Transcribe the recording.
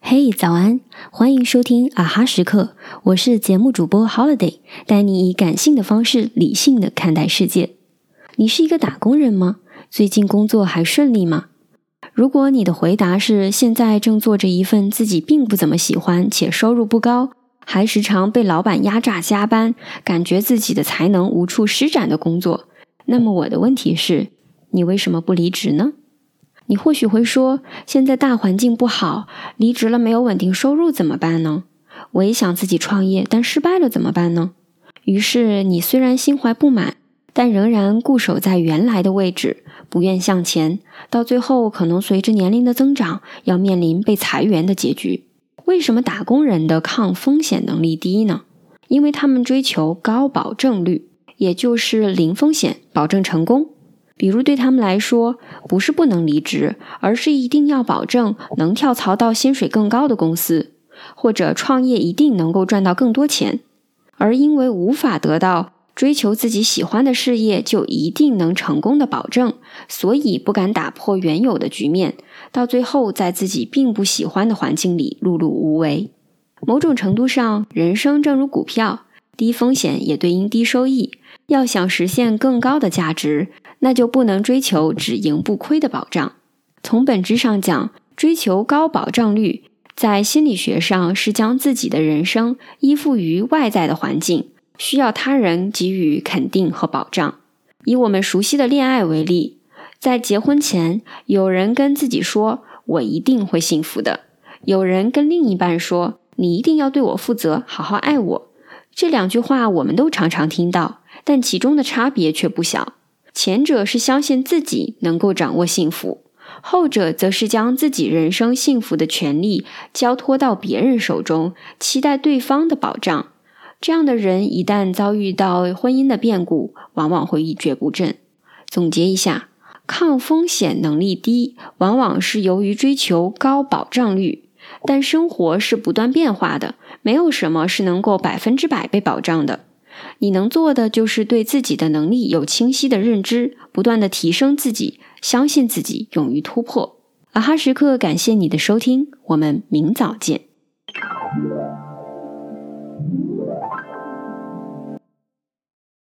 嘿，早安！欢迎收听啊哈时刻，我是节目主播 Holiday，带你以感性的方式理性的看待世界。你是一个打工人吗？最近工作还顺利吗？如果你的回答是现在正做着一份自己并不怎么喜欢且收入不高，还时常被老板压榨加班，感觉自己的才能无处施展的工作，那么我的问题是，你为什么不离职呢？你或许会说，现在大环境不好，离职了没有稳定收入怎么办呢？我也想自己创业，但失败了怎么办呢？于是你虽然心怀不满，但仍然固守在原来的位置，不愿向前，到最后可能随着年龄的增长，要面临被裁员的结局。为什么打工人的抗风险能力低呢？因为他们追求高保证率，也就是零风险保证成功。比如对他们来说，不是不能离职，而是一定要保证能跳槽到薪水更高的公司，或者创业一定能够赚到更多钱。而因为无法得到追求自己喜欢的事业就一定能成功的保证，所以不敢打破原有的局面，到最后在自己并不喜欢的环境里碌碌无为。某种程度上，人生正如股票，低风险也对应低收益。要想实现更高的价值，那就不能追求只赢不亏的保障。从本质上讲，追求高保障率，在心理学上是将自己的人生依附于外在的环境，需要他人给予肯定和保障。以我们熟悉的恋爱为例，在结婚前，有人跟自己说：“我一定会幸福的。”有人跟另一半说：“你一定要对我负责，好好爱我。”这两句话我们都常常听到。但其中的差别却不小，前者是相信自己能够掌握幸福，后者则是将自己人生幸福的权利交托到别人手中，期待对方的保障。这样的人一旦遭遇到婚姻的变故，往往会一蹶不振。总结一下，抗风险能力低，往往是由于追求高保障率。但生活是不断变化的，没有什么是能够百分之百被保障的。你能做的就是对自己的能力有清晰的认知，不断的提升自己，相信自己，勇于突破。阿哈时刻，感谢你的收听，我们明早见。